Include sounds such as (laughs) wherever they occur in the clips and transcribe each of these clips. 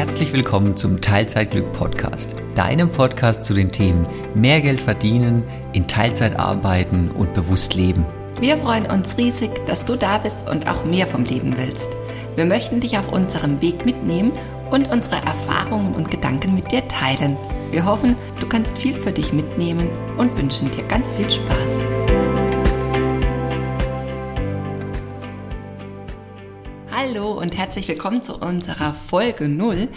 herzlich willkommen zum Teilzeitglück Podcast, deinem Podcast zu den Themen mehr Geld verdienen, in Teilzeit arbeiten und bewusst leben. Wir freuen uns riesig, dass du da bist und auch mehr vom Leben willst. Wir möchten dich auf unserem Weg mitnehmen und unsere Erfahrungen und Gedanken mit dir teilen. Wir hoffen, du kannst viel für dich mitnehmen und wünschen dir ganz viel Spaß. Hallo und herzlich willkommen zu unserer Folge 0.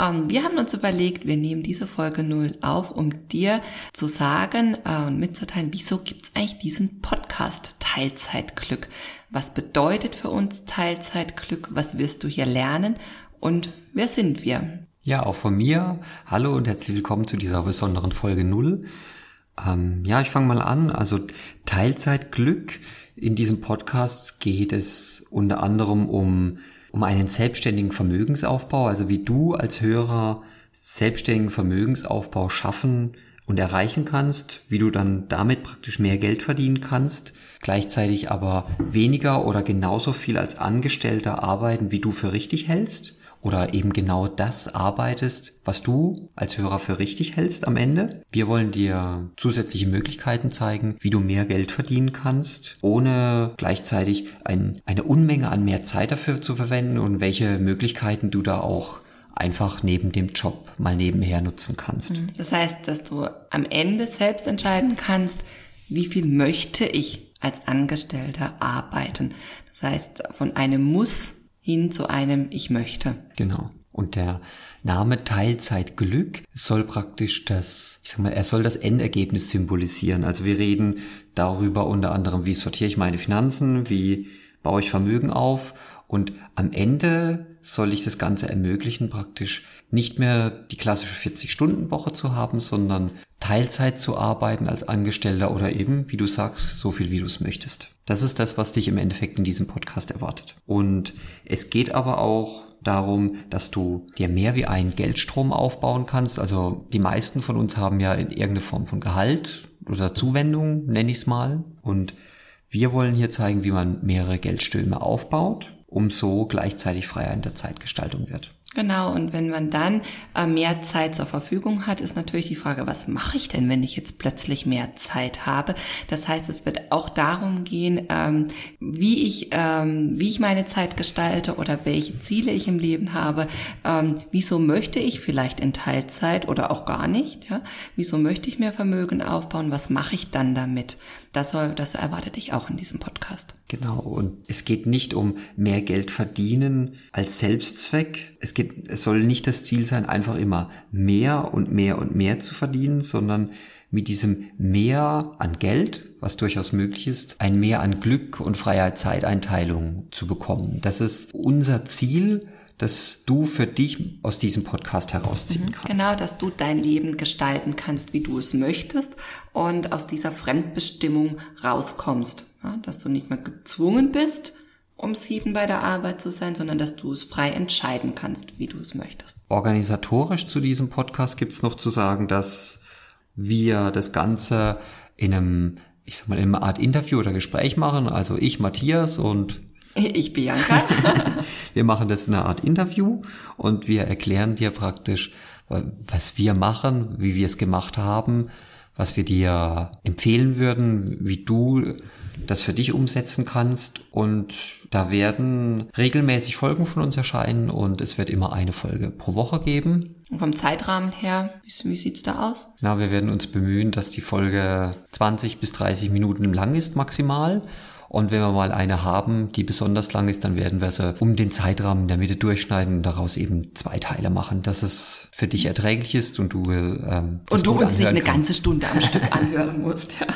Ähm, wir haben uns überlegt, wir nehmen diese Folge 0 auf, um dir zu sagen äh, und mitzuteilen, wieso gibt es eigentlich diesen Podcast Teilzeitglück? Was bedeutet für uns Teilzeitglück? Was wirst du hier lernen? Und wer sind wir? Ja, auch von mir. Hallo und herzlich willkommen zu dieser besonderen Folge 0. Ähm, ja, ich fange mal an. Also Teilzeitglück in diesem Podcast geht es unter anderem um, um einen selbstständigen Vermögensaufbau, also wie du als Hörer selbstständigen Vermögensaufbau schaffen und erreichen kannst, wie du dann damit praktisch mehr Geld verdienen kannst, gleichzeitig aber weniger oder genauso viel als Angestellter arbeiten, wie du für richtig hältst oder eben genau das arbeitest, was du als Hörer für richtig hältst am Ende. Wir wollen dir zusätzliche Möglichkeiten zeigen, wie du mehr Geld verdienen kannst, ohne gleichzeitig ein, eine Unmenge an mehr Zeit dafür zu verwenden und welche Möglichkeiten du da auch einfach neben dem Job mal nebenher nutzen kannst. Mhm. Das heißt, dass du am Ende selbst entscheiden kannst, wie viel möchte ich als Angestellter arbeiten. Das heißt, von einem Muss hin zu einem Ich möchte. Genau. Und der Name Teilzeitglück soll praktisch das, ich sag mal, er soll das Endergebnis symbolisieren. Also wir reden darüber unter anderem, wie sortiere ich meine Finanzen, wie baue ich Vermögen auf und am Ende soll ich das Ganze ermöglichen, praktisch nicht mehr die klassische 40-Stunden-Woche zu haben, sondern Teilzeit zu arbeiten als Angestellter oder eben, wie du sagst, so viel wie du es möchtest. Das ist das, was dich im Endeffekt in diesem Podcast erwartet. Und es geht aber auch darum, dass du dir mehr wie einen Geldstrom aufbauen kannst. Also die meisten von uns haben ja in irgendeine Form von Gehalt oder Zuwendung, nenne ich es mal. Und wir wollen hier zeigen, wie man mehrere Geldströme aufbaut, um so gleichzeitig freier in der Zeitgestaltung wird. Genau, und wenn man dann äh, mehr Zeit zur Verfügung hat, ist natürlich die Frage, was mache ich denn, wenn ich jetzt plötzlich mehr Zeit habe? Das heißt, es wird auch darum gehen, ähm, wie ich, ähm, wie ich meine Zeit gestalte oder welche Ziele ich im Leben habe. Ähm, wieso möchte ich vielleicht in Teilzeit oder auch gar nicht? Ja? Wieso möchte ich mehr Vermögen aufbauen? Was mache ich dann damit? Das soll, das erwartet dich auch in diesem Podcast. Genau. Und es geht nicht um mehr Geld verdienen als Selbstzweck. Es geht, es soll nicht das Ziel sein, einfach immer mehr und mehr und mehr zu verdienen, sondern mit diesem Mehr an Geld, was durchaus möglich ist, ein Mehr an Glück und freier Zeiteinteilung zu bekommen. Das ist unser Ziel das du für dich aus diesem Podcast herausziehen mhm, kannst. Genau, dass du dein Leben gestalten kannst, wie du es möchtest und aus dieser Fremdbestimmung rauskommst. Ja, dass du nicht mehr gezwungen bist, um sieben bei der Arbeit zu sein, sondern dass du es frei entscheiden kannst, wie du es möchtest. Organisatorisch zu diesem Podcast gibt es noch zu sagen, dass wir das Ganze in einem, ich sag mal, in einer Art Interview oder Gespräch machen. Also ich, Matthias und ich, Bianca. (laughs) (laughs) wir machen das in einer Art Interview und wir erklären dir praktisch, was wir machen, wie wir es gemacht haben, was wir dir empfehlen würden, wie du das für dich umsetzen kannst. Und da werden regelmäßig Folgen von uns erscheinen und es wird immer eine Folge pro Woche geben. Und vom Zeitrahmen her, wie, wie sieht's da aus? Na, wir werden uns bemühen, dass die Folge 20 bis 30 Minuten lang ist maximal und wenn wir mal eine haben, die besonders lang ist, dann werden wir sie um den Zeitrahmen in der Mitte durchschneiden und daraus eben zwei Teile machen, dass es für dich erträglich ist und du ähm, und du uns nicht eine kannst. ganze Stunde am Stück (laughs) anhören musst. Ja.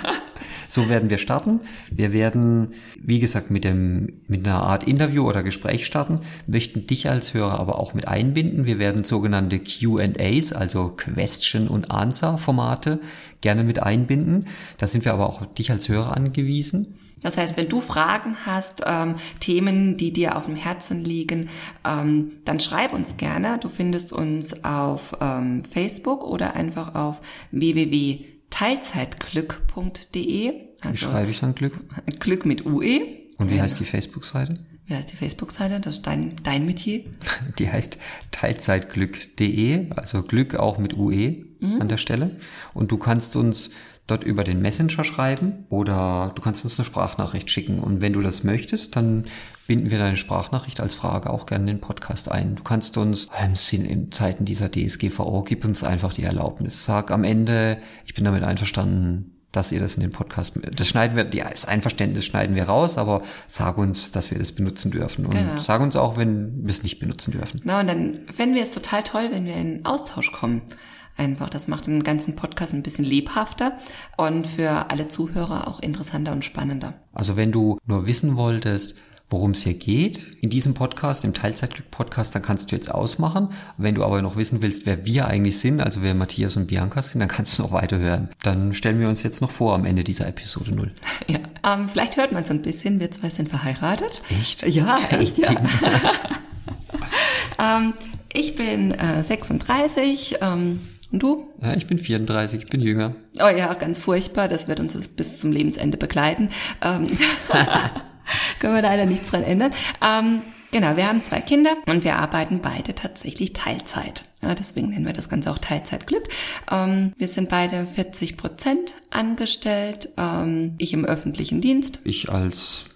So werden wir starten. Wir werden, wie gesagt, mit dem, mit einer Art Interview oder Gespräch starten, möchten dich als Hörer aber auch mit einbinden. Wir werden sogenannte Q&As, also Question und Answer Formate gerne mit einbinden. Da sind wir aber auch dich als Hörer angewiesen. Das heißt, wenn du Fragen hast, ähm, Themen, die dir auf dem Herzen liegen, ähm, dann schreib uns gerne. Du findest uns auf ähm, Facebook oder einfach auf www.teilzeitglück.de. Also, wie schreibe ich dann Glück? (laughs) Glück mit UE. Und wie heißt die Facebook-Seite? wie heißt die Facebook-Seite? Das ist dein, dein Metier. (laughs) Die heißt teilzeitglück.de, also Glück auch mit UE mhm. an der Stelle. Und du kannst uns dort über den Messenger schreiben oder du kannst uns eine Sprachnachricht schicken. Und wenn du das möchtest, dann binden wir deine Sprachnachricht als Frage auch gerne in den Podcast ein. Du kannst uns im Sinn in Zeiten dieser DSGVO gib uns einfach die Erlaubnis. Sag am Ende, ich bin damit einverstanden, dass ihr das in den Podcast, das schneiden wir, das Einverständnis schneiden wir raus, aber sag uns, dass wir das benutzen dürfen und genau. sag uns auch, wenn wir es nicht benutzen dürfen. Na, und dann fänden wir es total toll, wenn wir in Austausch kommen. Einfach, das macht den ganzen Podcast ein bisschen lebhafter und für alle Zuhörer auch interessanter und spannender. Also wenn du nur wissen wolltest, worum es hier geht in diesem Podcast, im Teilzeitglück-Podcast, dann kannst du jetzt ausmachen. Wenn du aber noch wissen willst, wer wir eigentlich sind, also wer Matthias und Bianca sind, dann kannst du noch weiterhören. Dann stellen wir uns jetzt noch vor am Ende dieser Episode 0. (laughs) Ja, ähm, vielleicht hört man es ein bisschen. Wir zwei sind verheiratet. Echt? Ja, (laughs) echt, ja. (laughs) ähm, ich bin äh, 36. Ähm, und du? Ja, ich bin 34, ich bin jünger. Oh ja, ganz furchtbar. Das wird uns bis zum Lebensende begleiten. Ähm (laughs) Können wir leider nichts dran ändern. Ähm, genau, wir haben zwei Kinder und wir arbeiten beide tatsächlich Teilzeit. Ja, deswegen nennen wir das Ganze auch Teilzeitglück. Ähm, wir sind beide 40 Prozent angestellt. Ähm, ich im öffentlichen Dienst. Ich als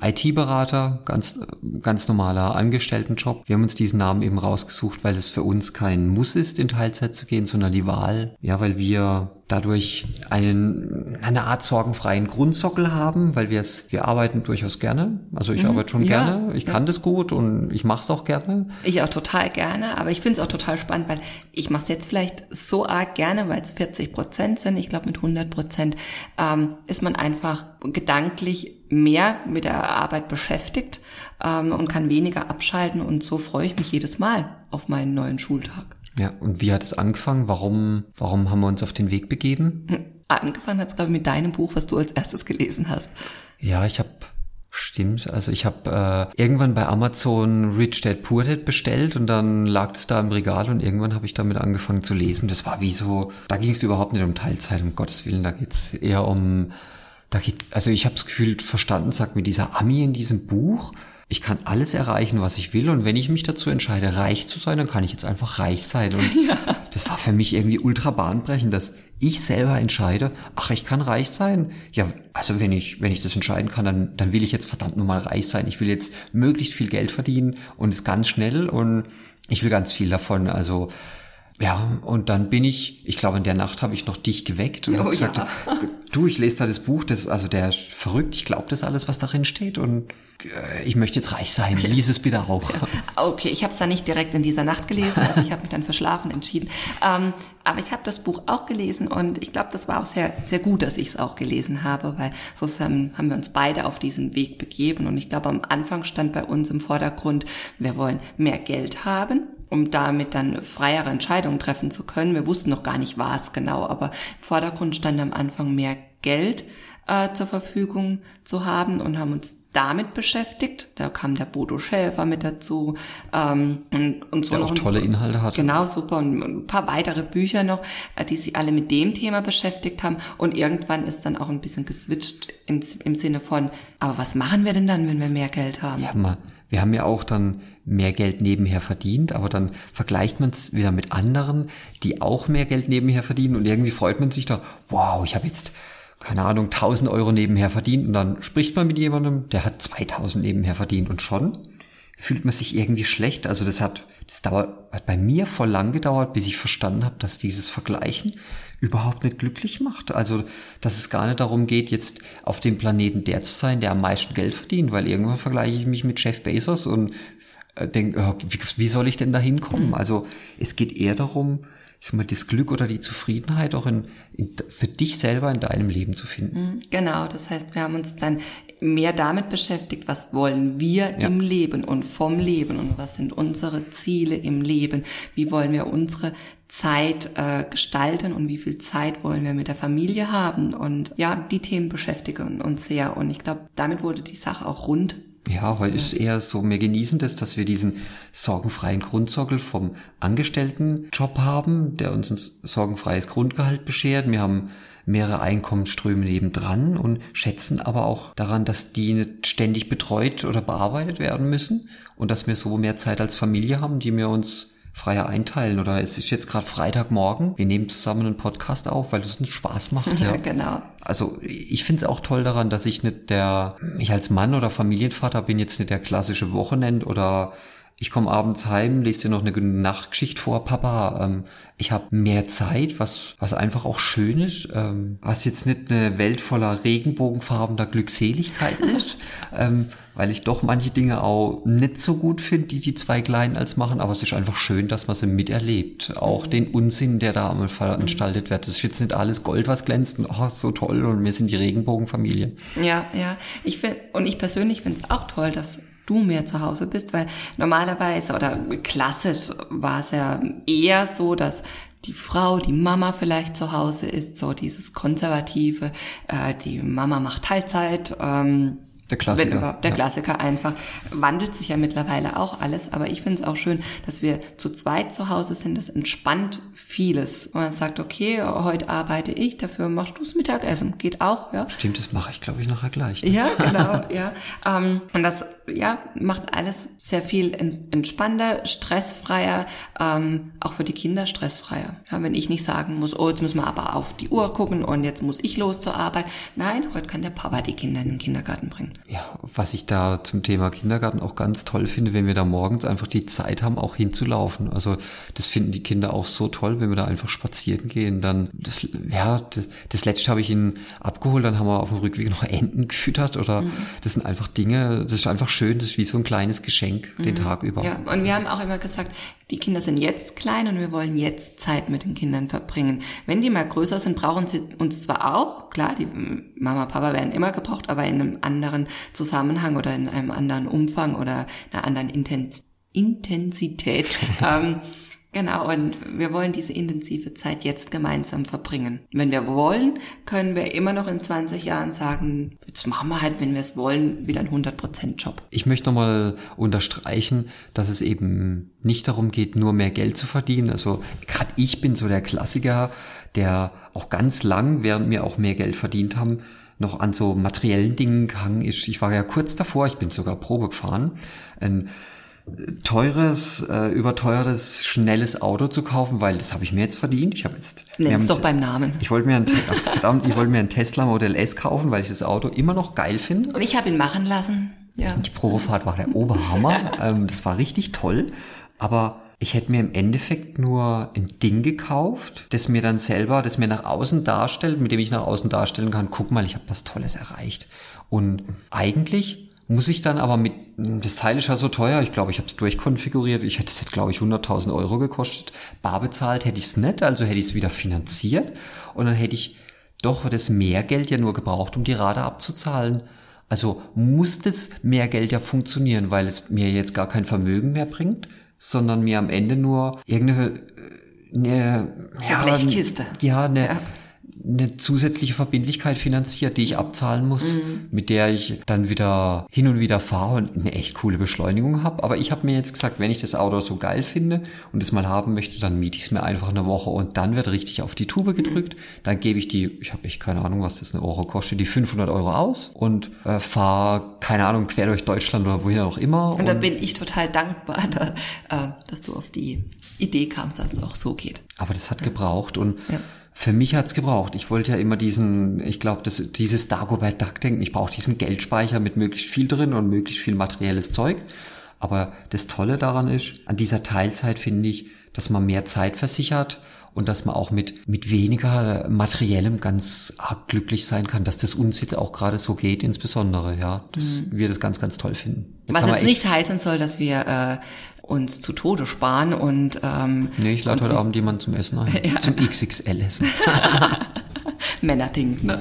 IT-Berater, ganz, ganz normaler Angestelltenjob. Wir haben uns diesen Namen eben rausgesucht, weil es für uns kein Muss ist, in Teilzeit zu gehen, sondern die Wahl. Ja, weil wir dadurch einen, eine Art sorgenfreien Grundsockel haben, weil wir es, wir arbeiten durchaus gerne. Also ich mhm, arbeite schon ja, gerne, ich ja. kann das gut und ich mache es auch gerne. Ich auch total gerne, aber ich finde es auch total spannend, weil ich mache es jetzt vielleicht so arg gerne, weil es 40 Prozent sind. Ich glaube, mit 100 Prozent ähm, ist man einfach gedanklich mehr mit der Arbeit beschäftigt ähm, und kann weniger abschalten und so freue ich mich jedes Mal auf meinen neuen Schultag. Ja, und wie hat es angefangen? Warum, warum haben wir uns auf den Weg begeben? Angefangen hat es, glaube ich, mit deinem Buch, was du als erstes gelesen hast. Ja, ich habe Stimmt, also ich habe äh, irgendwann bei Amazon Rich Dad Poor Dad bestellt und dann lag es da im Regal und irgendwann habe ich damit angefangen zu lesen. Das war wie so, da ging es überhaupt nicht um Teilzeit, um Gottes Willen, da geht's eher um, da geht, also ich habe es gefühlt verstanden, sagt mir dieser Ami in diesem Buch, ich kann alles erreichen, was ich will. Und wenn ich mich dazu entscheide, reich zu sein, dann kann ich jetzt einfach reich sein. Und (laughs) ja. das war für mich irgendwie ultra bahnbrechend, dass ich selber entscheide, ach, ich kann reich sein. Ja, also wenn ich, wenn ich das entscheiden kann, dann, dann will ich jetzt verdammt nochmal reich sein. Ich will jetzt möglichst viel Geld verdienen und es ganz schnell und ich will ganz viel davon. Also, ja, und dann bin ich, ich glaube, in der Nacht habe ich noch dich geweckt und oh, habe gesagt, ja. du, ich lese da das Buch, das, also der ist verrückt, ich glaube das alles, was darin steht und äh, ich möchte jetzt reich sein, lies es bitte auch. Ja. Okay, ich habe es dann nicht direkt in dieser Nacht gelesen, also ich habe mich dann für Schlafen entschieden. Ähm, aber ich habe das Buch auch gelesen und ich glaube, das war auch sehr, sehr gut, dass ich es auch gelesen habe, weil so haben, haben wir uns beide auf diesen Weg begeben und ich glaube, am Anfang stand bei uns im Vordergrund, wir wollen mehr Geld haben um damit dann freiere Entscheidungen treffen zu können. Wir wussten noch gar nicht, was genau, aber im Vordergrund stand am Anfang mehr Geld äh, zur Verfügung zu haben und haben uns damit beschäftigt. Da kam der Bodo Schäfer mit dazu ähm, und, und so der noch auch tolle Inhalte hat. Genau, super und ein paar weitere Bücher noch, äh, die sich alle mit dem Thema beschäftigt haben und irgendwann ist dann auch ein bisschen geswitcht ins, im Sinne von, aber was machen wir denn dann, wenn wir mehr Geld haben? Ja, mal wir haben ja auch dann mehr Geld nebenher verdient, aber dann vergleicht man es wieder mit anderen, die auch mehr Geld nebenher verdienen und irgendwie freut man sich da, wow, ich habe jetzt, keine Ahnung, 1000 Euro nebenher verdient und dann spricht man mit jemandem, der hat 2000 nebenher verdient und schon fühlt man sich irgendwie schlecht. Also das hat, das dauert, hat bei mir voll lang gedauert, bis ich verstanden habe, dass dieses Vergleichen überhaupt nicht glücklich macht. Also, dass es gar nicht darum geht, jetzt auf dem Planeten der zu sein, der am meisten Geld verdient, weil irgendwann vergleiche ich mich mit Jeff Bezos und äh, denke, oh, wie, wie soll ich denn da hinkommen? Mhm. Also, es geht eher darum, ich sag mal, das Glück oder die Zufriedenheit auch in, in, für dich selber in deinem Leben zu finden. Mhm, genau, das heißt, wir haben uns dann mehr damit beschäftigt, was wollen wir ja. im Leben und vom Leben und was sind unsere Ziele im Leben, wie wollen wir unsere Zeit äh, gestalten und wie viel Zeit wollen wir mit der Familie haben und ja, die Themen beschäftigen uns sehr und ich glaube, damit wurde die Sache auch rund Ja, heute ja. ist eher so, wir genießen das, dass wir diesen sorgenfreien Grundsockel vom Angestelltenjob haben, der uns ein sorgenfreies Grundgehalt beschert. Wir haben mehrere Einkommensströme nebendran und schätzen aber auch daran, dass die nicht ständig betreut oder bearbeitet werden müssen und dass wir so mehr Zeit als Familie haben, die wir uns freier einteilen. Oder es ist jetzt gerade Freitagmorgen, wir nehmen zusammen einen Podcast auf, weil es uns Spaß macht. Ja, (laughs) ja. genau. Also ich finde es auch toll daran, dass ich nicht der, ich als Mann oder Familienvater bin jetzt nicht der klassische Wochenend oder ich komme abends heim, lese dir noch eine Nachtgeschichte vor, Papa. Ähm, ich habe mehr Zeit, was, was einfach auch schön ist, ähm, was jetzt nicht eine Welt voller regenbogenfarbener Glückseligkeit (laughs) ist, ähm, weil ich doch manche Dinge auch nicht so gut finde, die die zwei Kleinen als machen, aber es ist einfach schön, dass man sie miterlebt. Auch mhm. den Unsinn, der da einmal veranstaltet wird. Das ist jetzt nicht alles Gold, was glänzt und oh, so toll und wir sind die Regenbogenfamilie. Ja, ja. Ich finde, und ich persönlich finde es auch toll, dass du mehr zu Hause bist, weil normalerweise oder klassisch war es ja eher so, dass die Frau, die Mama vielleicht zu Hause ist, so dieses konservative, äh, die Mama macht Teilzeit, ähm, der Klassiker. Wenn überhaupt, der ja. Klassiker einfach. Wandelt sich ja mittlerweile auch alles, aber ich finde es auch schön, dass wir zu zweit zu Hause sind. Das entspannt vieles. Und man sagt, okay, heute arbeite ich, dafür machst du das Mittagessen. Geht auch, ja. Stimmt, das mache ich, glaube ich, nachher gleich. Ne? Ja, genau, (laughs) ja. Ähm, und das ja, macht alles sehr viel entspannter, stressfreier, ähm, auch für die Kinder stressfreier. Ja, wenn ich nicht sagen muss, oh, jetzt müssen wir aber auf die Uhr gucken und jetzt muss ich los zur Arbeit. Nein, heute kann der Papa die Kinder in den Kindergarten bringen. Ja, was ich da zum Thema Kindergarten auch ganz toll finde, wenn wir da morgens einfach die Zeit haben, auch hinzulaufen. Also das finden die Kinder auch so toll, wenn wir da einfach spazieren gehen. Dann, das, ja, das, das letzte habe ich ihnen abgeholt, dann haben wir auf dem Rückweg noch Enten gefüttert oder mhm. das sind einfach Dinge, das ist einfach schön, das ist wie so ein kleines Geschenk den mhm. Tag über. Ja, und wir haben auch immer gesagt, die Kinder sind jetzt klein und wir wollen jetzt Zeit mit den Kindern verbringen. Wenn die mal größer sind, brauchen sie uns zwar auch, klar, die Mama, Papa werden immer gebraucht, aber in einem anderen Zusammenhang oder in einem anderen Umfang oder einer anderen Intensität. (laughs) ähm, Genau, und wir wollen diese intensive Zeit jetzt gemeinsam verbringen. Wenn wir wollen, können wir immer noch in 20 Jahren sagen, jetzt machen wir halt, wenn wir es wollen, wieder einen 100% Job. Ich möchte nochmal unterstreichen, dass es eben nicht darum geht, nur mehr Geld zu verdienen. Also gerade ich bin so der Klassiker, der auch ganz lang, während wir auch mehr Geld verdient haben, noch an so materiellen Dingen gehangen ist. Ich war ja kurz davor, ich bin sogar Probe gefahren. Ein teures, äh, überteuertes, schnelles Auto zu kaufen, weil das habe ich mir jetzt verdient. Ich habe jetzt. Nenn's doch beim Namen. Ich wollte mir ein, verdammt, ich wollte mir ein Tesla Model S kaufen, weil ich das Auto immer noch geil finde. Und ich habe ihn machen lassen. Ja. Die Probefahrt war der Oberhammer. (laughs) ähm, das war richtig toll. Aber ich hätte mir im Endeffekt nur ein Ding gekauft, das mir dann selber, das mir nach außen darstellt, mit dem ich nach außen darstellen kann, guck mal, ich habe was Tolles erreicht. Und eigentlich muss ich dann aber mit, das Teil ist ja so teuer, ich glaube, ich habe es durchkonfiguriert, ich hätte es hätte, glaube ich, 100.000 Euro gekostet. Bar bezahlt hätte ich es nicht, also hätte ich es wieder finanziert und dann hätte ich doch das Mehrgeld ja nur gebraucht, um die Rate abzuzahlen. Also muss das Mehrgeld ja funktionieren, weil es mir jetzt gar kein Vermögen mehr bringt, sondern mir am Ende nur irgendeine äh, eine, ja, Blechkiste. Ja, eine, ja eine zusätzliche Verbindlichkeit finanziert, die ich abzahlen muss, mhm. mit der ich dann wieder hin und wieder fahre und eine echt coole Beschleunigung habe. Aber ich habe mir jetzt gesagt, wenn ich das Auto so geil finde und es mal haben möchte, dann miete ich es mir einfach eine Woche und dann wird richtig auf die Tube gedrückt. Mhm. Dann gebe ich die, ich habe echt keine Ahnung, was das eine Euro kostet, die 500 Euro aus und äh, fahre, keine Ahnung, quer durch Deutschland oder wohin auch immer. Und, und da bin ich total dankbar, da, äh, dass du auf die Idee kamst, dass es auch so geht. Aber das hat ja. gebraucht und ja für mich hat's gebraucht. Ich wollte ja immer diesen, ich glaube, dieses Dagobert Duck denken. Ich brauche diesen Geldspeicher mit möglichst viel drin und möglichst viel materielles Zeug. Aber das Tolle daran ist, an dieser Teilzeit finde ich, dass man mehr Zeit versichert und dass man auch mit, mit weniger materiellem ganz arg glücklich sein kann, dass das uns jetzt auch gerade so geht, insbesondere, ja, dass mhm. wir das ganz, ganz toll finden. Jetzt Was jetzt nicht heißen soll, dass wir äh, uns zu Tode sparen und ähm, Nee, ich lade heute Abend jemanden zum Essen ein. (laughs) ja. Zum XXL-Essen. (laughs) Männerding, (laughs) ne?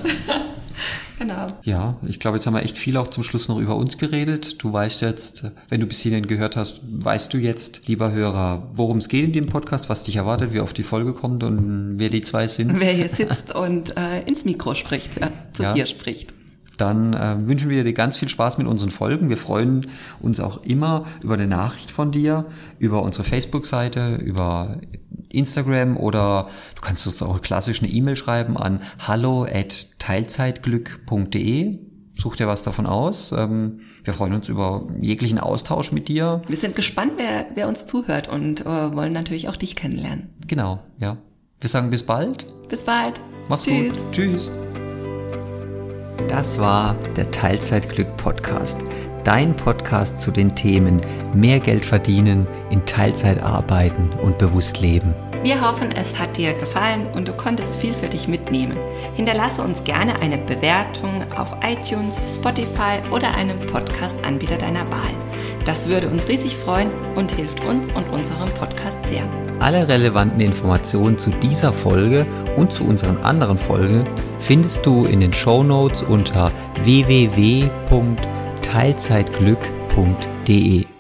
genau. Ja, ich glaube, jetzt haben wir echt viel auch zum Schluss noch über uns geredet. Du weißt jetzt, wenn du bis hierhin gehört hast, weißt du jetzt, lieber Hörer, worum es geht in dem Podcast, was dich erwartet, wie oft die Folge kommt und wer die zwei sind. Wer hier sitzt und äh, ins Mikro spricht, ja, zu ja. dir spricht. Dann äh, wünschen wir dir ganz viel Spaß mit unseren Folgen. Wir freuen uns auch immer über eine Nachricht von dir, über unsere Facebook-Seite, über Instagram oder du kannst uns auch klassisch eine E-Mail schreiben an hallo at teilzeitglück.de. Such dir was davon aus. Ähm, wir freuen uns über jeglichen Austausch mit dir. Wir sind gespannt, wer, wer uns zuhört und äh, wollen natürlich auch dich kennenlernen. Genau, ja. Wir sagen bis bald. Bis bald. Mach's Tschüss. gut. Tschüss. Das war der Teilzeitglück Podcast. Dein Podcast zu den Themen mehr Geld verdienen, in Teilzeit arbeiten und bewusst leben. Wir hoffen, es hat dir gefallen und du konntest viel für dich mitnehmen. Hinterlasse uns gerne eine Bewertung auf iTunes, Spotify oder einem Podcast-Anbieter deiner Wahl. Das würde uns riesig freuen und hilft uns und unserem Podcast sehr. Alle relevanten Informationen zu dieser Folge und zu unseren anderen Folgen findest du in den Show Notes unter www.teilzeitglück.de.